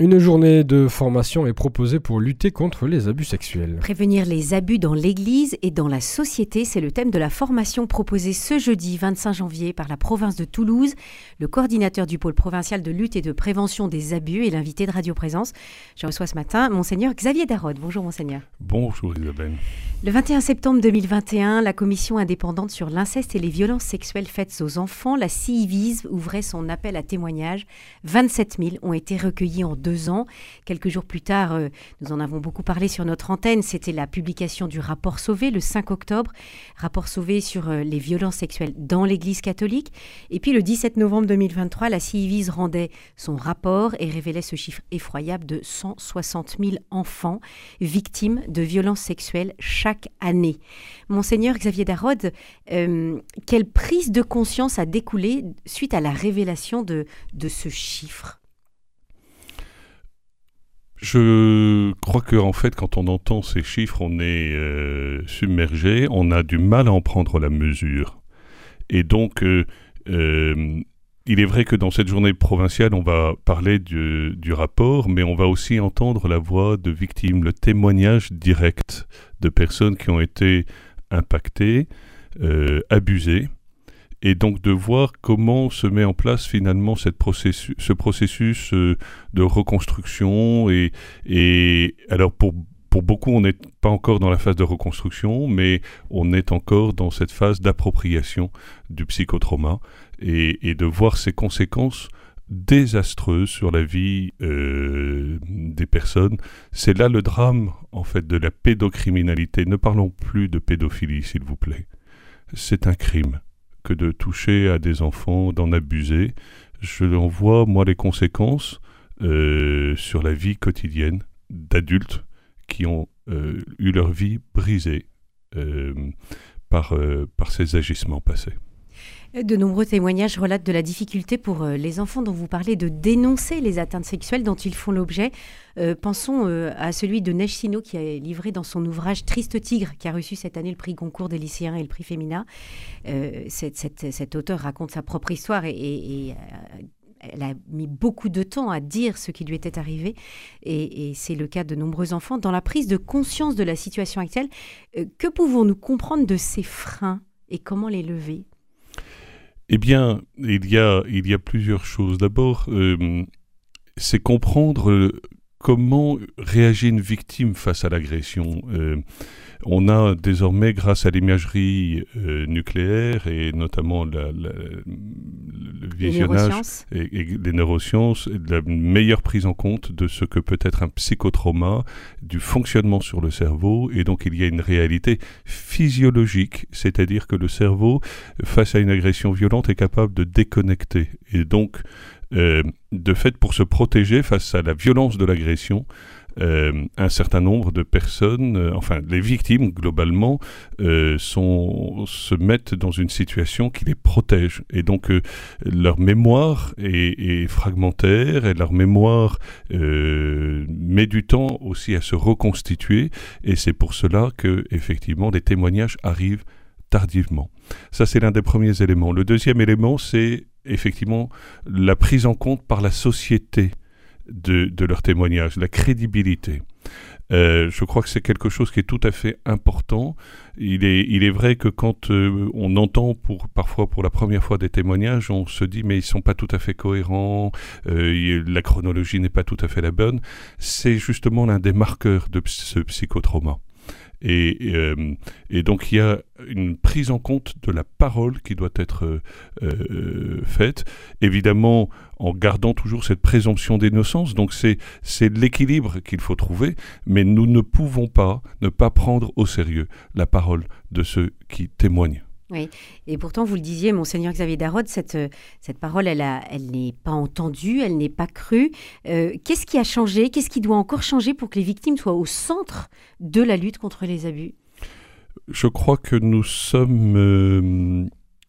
Une journée de formation est proposée pour lutter contre les abus sexuels. Prévenir les abus dans l'Église et dans la société, c'est le thème de la formation proposée ce jeudi 25 janvier par la province de Toulouse. Le coordinateur du pôle provincial de lutte et de prévention des abus est l'invité de Radio Présence. Je reçois ce matin Monseigneur Xavier Darod. Bonjour Monseigneur. Bonjour Isabelle. Le 21 septembre 2021, la commission indépendante sur l'inceste et les violences sexuelles faites aux enfants, la CIVIS, ouvrait son appel à témoignages. 27 000 ont été recueillis en deux ans. Quelques jours plus tard, euh, nous en avons beaucoup parlé sur notre antenne, c'était la publication du rapport Sauvé le 5 octobre, rapport Sauvé sur euh, les violences sexuelles dans l'Église catholique. Et puis le 17 novembre 2023, la CIVIS rendait son rapport et révélait ce chiffre effroyable de 160 000 enfants victimes de violences sexuelles chaque année. Monseigneur Xavier Darod, euh, quelle prise de conscience a découlé suite à la révélation de, de ce chiffre? Je crois que en fait, quand on entend ces chiffres, on est euh, submergé, on a du mal à en prendre la mesure. Et donc, euh, euh, il est vrai que dans cette journée provinciale, on va parler du, du, rapport, mais on va aussi entendre la voix de victimes, le témoignage direct de personnes qui ont été impactées, abusées et donc de voir comment se met en place finalement cette processus, ce processus euh, de reconstruction. Et, alors pour, pour beaucoup, on n'est pas encore dans la phase de reconstruction, mais on est encore dans cette phase d'appropriation du psychotrauma et, et, de voir ses conséquences désastreuses sur la vie euh, des personnes. C'est là le drame en fait de la pédocriminalité. Ne parlons plus de pédophilie, s'il vous plaît. C'est un crime que de toucher à des enfants, d'en abuser. Je en vois, moi, les conséquences euh, sur la vie quotidienne d'adultes qui ont euh, eu leur vie brisée euh, par, par ces agissements passés. De nombreux témoignages relatent de la difficulté pour euh, les enfants dont vous parlez de dénoncer les atteintes sexuelles dont ils font l'objet. Euh, pensons euh, à celui de Neige Sino qui a livré dans son ouvrage Triste Tigre, qui a reçu cette année le prix Goncourt des lycéens et le prix Femina. cet auteur raconte sa propre histoire et, elle a mis beaucoup de temps à dire ce qui lui était arrivé, et c'est le cas de nombreux enfants. Dans la prise de conscience de la situation actuelle, que pouvons-nous comprendre de ces freins et comment les lever? Eh bien, il y a, plusieurs choses. D'abord, euh, c'est comprendre comment réagit une victime face à l'agression. Euh, on a désormais, grâce à l'imagerie euh, nucléaire et notamment le visionnage et, les neurosciences, la meilleure prise en compte de ce que peut être un psychotrauma, du fonctionnement sur le cerveau. Et donc il y a une réalité physiologique, c'est-à-dire que le cerveau, face à une agression violente, est capable de déconnecter. Et donc, de fait, pour se protéger face à la violence de l'agression, euh, un certain nombre de personnes, euh, enfin les victimes globalement, euh, se mettent dans une situation qui les protège. Et donc leur mémoire est, est, fragmentaire et leur mémoire met du temps aussi à se reconstituer. Et c'est pour cela que effectivement les témoignages arrivent tardivement. Ça c'est l'un des premiers éléments. Le deuxième élément c'est effectivement la prise en compte par la société de, de leur témoignage, la crédibilité. Euh, je crois que c'est quelque chose qui est tout à fait important. Il est, il est vrai que quand euh, on entend pour, parfois pour la première fois des témoignages, on se dit mais ils sont pas tout à fait cohérents, euh, la chronologie n'est pas tout à fait la bonne. C'est justement l'un des marqueurs de ce psychotrauma. Et, euh, et, donc il y a une prise en compte de la parole qui doit être euh, euh, faite, évidemment en gardant toujours cette présomption d'innocence. Donc c'est l'équilibre qu'il faut trouver, mais nous ne pouvons pas ne pas prendre au sérieux la parole de ceux qui témoignent. Et pourtant, vous le disiez, Monseigneur Xavier Darod, cette, euh, cette parole, elle, elle n'est pas entendue, elle n'est pas crue. Euh, qu'est-ce qui a changé? Qu'est-ce qui doit encore changer pour que les victimes soient au centre de la lutte contre les abus? Je crois que nous sommes euh,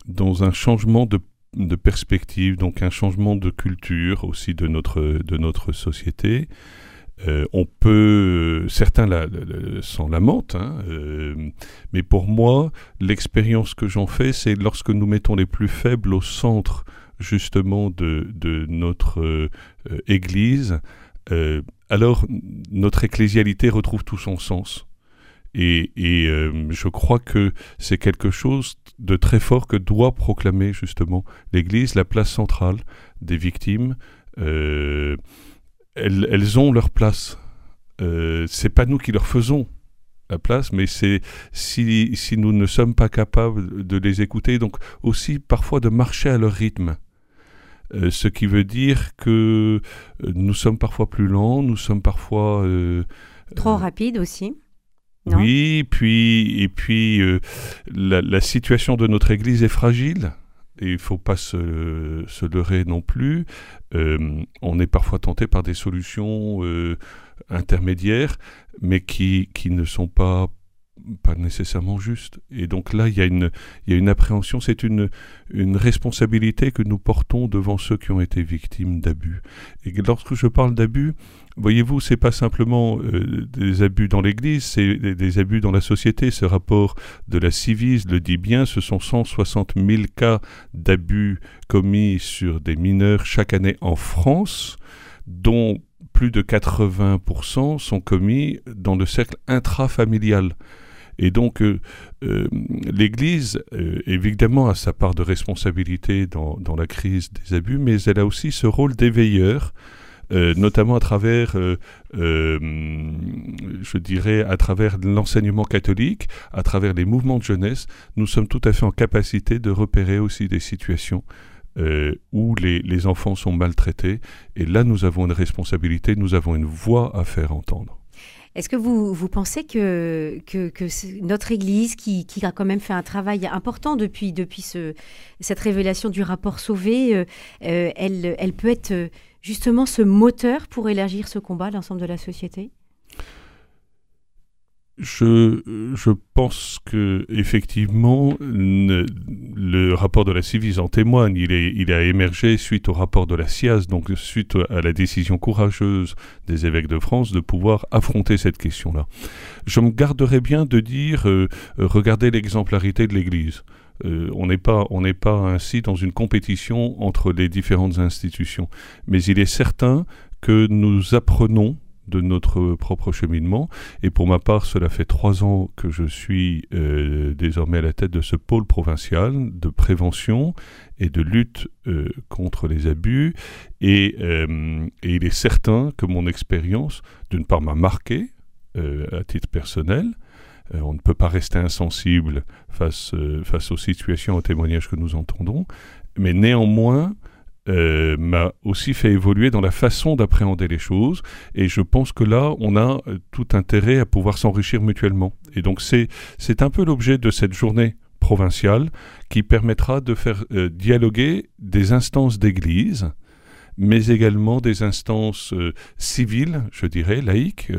dans un changement de, de, perspective, donc un changement de culture aussi de notre, de notre société. Euh, on peut, certains s'en lamentent, hein, euh, mais pour moi, l'expérience que j'en fais, c'est lorsque nous mettons les plus faibles au centre justement de, notre euh, Église, alors notre ecclésialité retrouve tout son sens. Et, je crois que c'est quelque chose de très fort que doit proclamer justement l'Église, la place centrale des victimes. Elles, elles, ont leur place. c'est pas nous qui leur faisons la place, mais c'est si, si nous ne sommes pas capables de les écouter, donc aussi parfois de marcher à leur rythme. Euh, ce qui veut dire que euh, nous sommes parfois plus lents, nous sommes parfois... Euh, Trop rapides aussi oui, puis, et puis la, situation de notre Église est fragile. Il ne faut pas se, se, leurrer non plus. on est parfois tenté par des solutions intermédiaires, mais qui ne sont pas pas nécessairement justes. Et donc là, il y a une, il y a une appréhension, c'est une, une responsabilité que nous portons devant ceux qui ont été victimes d'abus. Et lorsque je parle d'abus, voyez-vous, c'est pas simplement euh, des abus dans l'Église, c'est des, abus dans la société. Ce rapport de la Civise le dit bien, ce sont 160 000 cas d'abus commis sur des mineurs chaque année en France, dont plus de 80% sont commis dans le cercle intrafamilial. Et donc, euh, euh, l'Église, euh, évidemment, a sa part de responsabilité dans, la crise des abus, mais elle a aussi ce rôle d'éveilleur, notamment à travers, je dirais, à travers l'enseignement catholique, à travers les mouvements de jeunesse. Nous sommes tout à fait en capacité de repérer aussi des situations où les, enfants sont maltraités. Et là, nous avons une responsabilité, nous avons une voix à faire entendre. Est-ce que vous, vous pensez que, notre Église, qui, a quand même fait un travail important depuis, depuis ce, cette révélation du rapport Sauvé, euh, euh, elle, elle peut être justement ce moteur pour élargir ce combat à l'ensemble de la société? Je, pense que effectivement le rapport de la Civise en témoigne. Il, est, il a émergé suite au rapport de la SIAS, donc suite à la décision courageuse des évêques de France de pouvoir affronter cette question-là. Je me garderais bien de dire euh, regardez l'exemplarité de l'Église. Euh, on n'est pas, on n'est pas ainsi dans une compétition entre les différentes institutions, mais il est certain que nous apprenons de notre propre cheminement. Et pour ma part, cela fait trois ans que je suis euh, désormais à la tête de ce pôle provincial de prévention et de lutte euh, contre les abus. Et, euh, et, il est certain que mon expérience, d'une part, m'a marqué à titre personnel. on ne peut pas rester insensible face, face aux situations, aux témoignages que nous entendons. Mais néanmoins, euh, m'a aussi fait évoluer dans la façon d'appréhender les choses. Et je pense que là, on a euh, tout intérêt à pouvoir s'enrichir mutuellement. Et donc c'est un peu l'objet de cette journée provinciale qui permettra de faire euh, dialoguer des instances d'église, mais également des instances civiles, je dirais, laïques,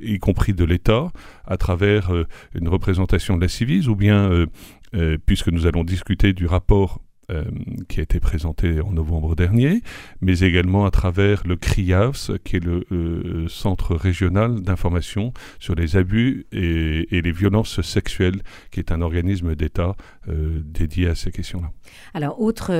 y compris de l'État, à travers une représentation de la civise, ou bien, puisque nous allons discuter du rapport euh, qui a été présenté en novembre dernier, mais également à travers le CRIAVS, qui est le euh, Centre régional d'information sur les abus et, les violences sexuelles, qui est un organisme d'État euh, à ces questions-là. Alors, autre,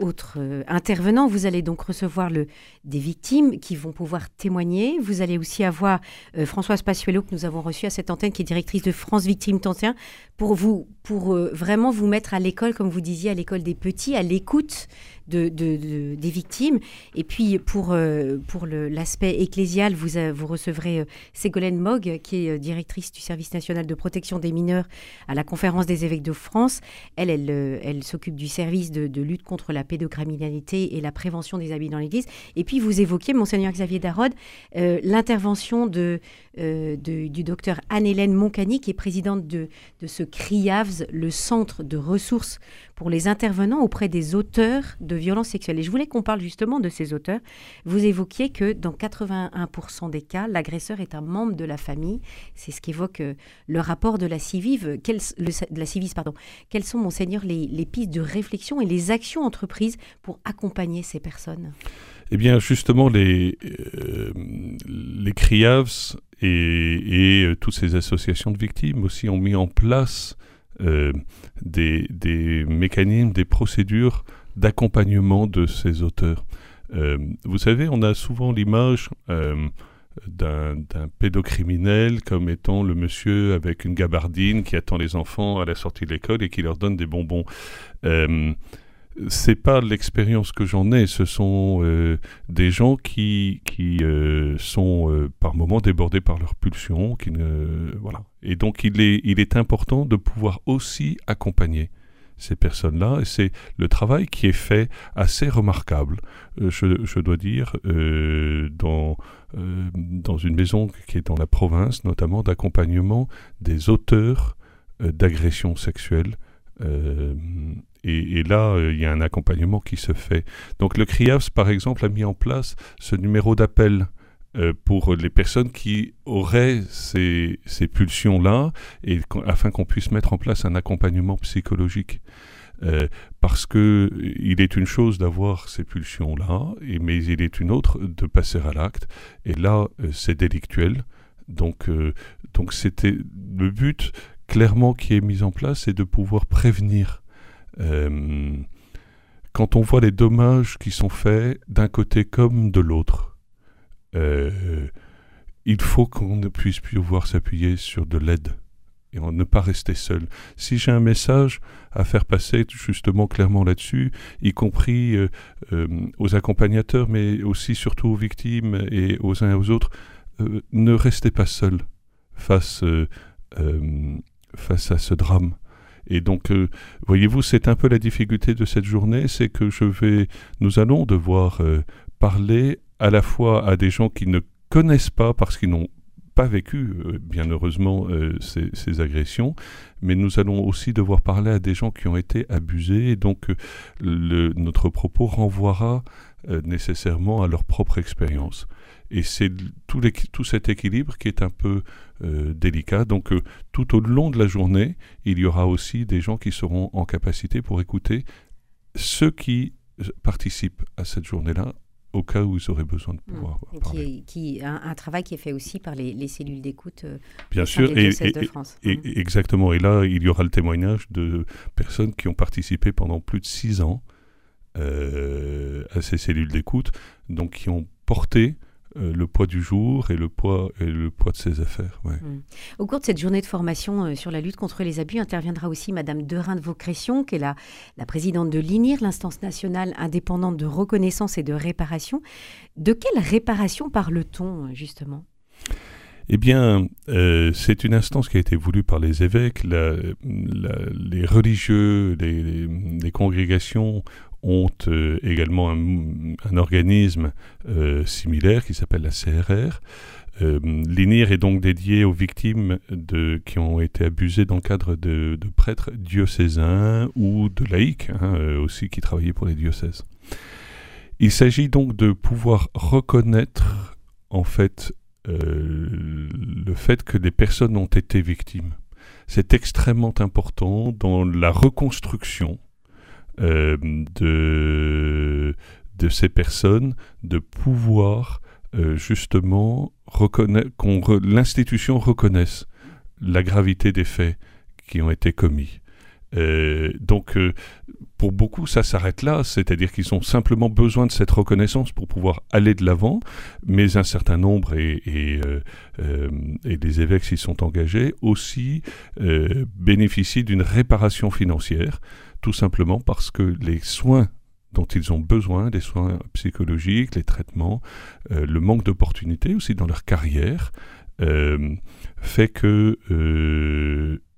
autre intervenant, vous allez donc recevoir le, des victimes qui vont pouvoir témoigner. Vous allez aussi avoir Françoise Passuelo, que nous avons reçue à cette antenne, qui est directrice de France Victimes Tantien, pour, vous, pour vraiment vous mettre à l'école, comme vous disiez, à l'école des petits à l'écoute de, des victimes. Et puis pour, euh, pour l'aspect ecclésial, vous, vous recevrez euh, Ségolène Mogg, qui est euh, directrice du service national de protection des mineurs à la conférence des évêques de France. Elle, elle, elle s'occupe du service de, lutte contre la pédocriminalité et la prévention des abus dans l'Église. Et puis vous évoquiez, monseigneur Xavier Darod, l'intervention de, du docteur Anne-Hélène Moncani, qui est présidente de, de ce CRIAVS, le centre de ressources pour les intervenants auprès des auteurs de violences sexuelles. Et je voulais qu'on parle justement de ces auteurs. Vous évoquiez que dans 81% des cas, l'agresseur est un membre de la famille. C'est ce qu'évoque euh, le rapport de la CIVIS. Quelles sont, monseigneur, les, les pistes de réflexion et les actions entreprises pour accompagner ces personnes? Eh bien, justement, les, euh, les CRIAVS et, euh, toutes ces associations de victimes aussi ont mis en place euh, des, mécanismes, des procédures d'accompagnement de ces auteurs. vous savez, on a souvent l'image d'un pédocriminel comme étant le monsieur avec une gabardine qui attend les enfants à la sortie de l'école et qui leur donne des bonbons. C'est pas l'expérience que j'en ai, ce sont euh, des gens qui, qui euh, sont euh, par moments débordés par leurs pulsions, qui ne, voilà. Et donc il est, il est important de pouvoir aussi accompagner ces personnes-là. Et c'est le travail qui est fait assez remarquable, je, je, dois dire, dans, dans une maison qui est dans la province, notamment d'accompagnement des auteurs d'agressions sexuelles. Et, là, euh, il y a un accompagnement qui se fait. Donc le CRIAFS, par exemple, a mis en place ce numéro d'appel euh, pour les personnes qui auraient ces, pulsions-là, afin qu'on puisse mettre en place un accompagnement psychologique. Euh, parce que il est une chose d'avoir ces pulsions-là, mais il est une autre de passer à l'acte. Et là, c'est délictuel. Donc, donc c'était le but clairement qui est mis en place, c'est de pouvoir prévenir euh, quand on voit les dommages qui sont faits d'un côté comme de l'autre, euh, il faut qu'on ne puisse plus voir s'appuyer sur de l'aide et ne pas rester seul. Si j'ai un message à faire passer justement clairement là-dessus, y compris euh, aux accompagnateurs, mais aussi surtout aux victimes et aux uns et aux autres, ne restez pas seul face, face à ce drame. Et donc, euh, voyez-vous, c'est un peu la difficulté de cette journée, c'est que je vais, nous allons devoir euh, parler à la fois à des gens qui ne connaissent pas parce qu'ils n'ont pas vécu, euh, bien heureusement, ces, agressions, mais nous allons aussi devoir parler à des gens qui ont été abusés, et donc notre propos renvoiera nécessairement à leur propre expérience. Et c'est tout, tout, cet équilibre qui est un peu euh, délicat. Donc euh, tout au long de la journée, il y aura aussi des gens qui seront en capacité pour écouter ceux qui participent à cette journée-là au cas où ils auraient besoin de pouvoir mmh. parler. Qui, un, travail qui est fait aussi par les, cellules d'écoute euh, Bien sûr, et, de France. Et, mmh. exactement. Et là, il y aura le témoignage de personnes qui ont participé pendant plus de six ans à ces cellules d'écoute, donc qui ont porté euh, le poids du jour et le poids, et le poids de ses affaires. Mm. Au cours de cette journée de formation euh, sur la lutte contre les abus, interviendra aussi Madame Derain de Vaucression, qui est la, la présidente de l'INIR, l'instance nationale indépendante de reconnaissance et de réparation. De quelle réparation parle-t-on, justement? Eh bien, euh, c'est une instance qui a été voulue par les évêques. les religieux, les, congrégations ont euh, également un, organisme euh, similaire qui s'appelle la CRR. L'INIR est donc dédié aux victimes qui ont été abusées dans le cadre de, prêtres diocésains ou de laïcs hein, aussi qui travaillaient pour les diocèses. Il s'agit donc de pouvoir reconnaître en fait euh, le fait que des personnes ont été victimes. C'est extrêmement important dans la reconstruction euh, de, ces personnes de pouvoir euh, justement qu'on l'institution reconnaisse la gravité des faits qui ont été commis. Euh, donc, euh, pour beaucoup, ça s'arrête là, c'est-à-dire qu'ils ont simplement besoin de cette reconnaissance pour pouvoir aller de l'avant, mais un certain nombre, et, euh, les évêques s'y sont engagés, aussi bénéficient d'une réparation financière, tout simplement parce que les soins dont ils ont besoin, les soins psychologiques, les traitements, le manque d'opportunités aussi dans leur carrière, fait que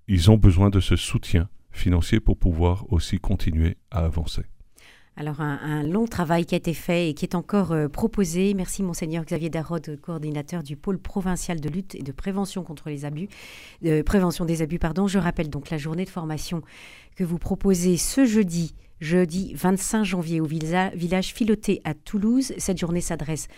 ils ont besoin de ce soutien financier pour pouvoir aussi continuer à avancer. Alors un, long travail qui a été fait et qui est encore euh, proposé. Merci monseigneur Xavier Darod, coordinateur du pôle provincial de lutte et de prévention contre les abus, de prévention des abus pardon. Je rappelle donc la journée de formation que vous proposez ce jeudi jeudi 25 janvier au village Filoté à Toulouse. Cette journée s'adresse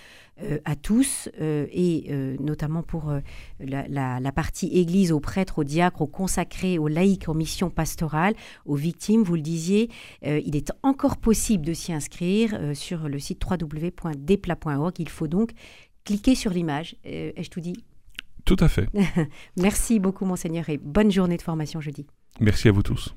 euh, à tous euh, et euh, notamment pour la, partie église, aux prêtres, aux diacres, aux consacrés, aux laïcs en mission pastorale, aux victimes, vous le disiez. il est encore possible de s'y inscrire sur le site www.depla.org. Il faut donc cliquer sur l'image. Ai-je tout dit? Tout à fait. Merci beaucoup, Monseigneur, et bonne journée de formation jeudi. Merci à vous tous.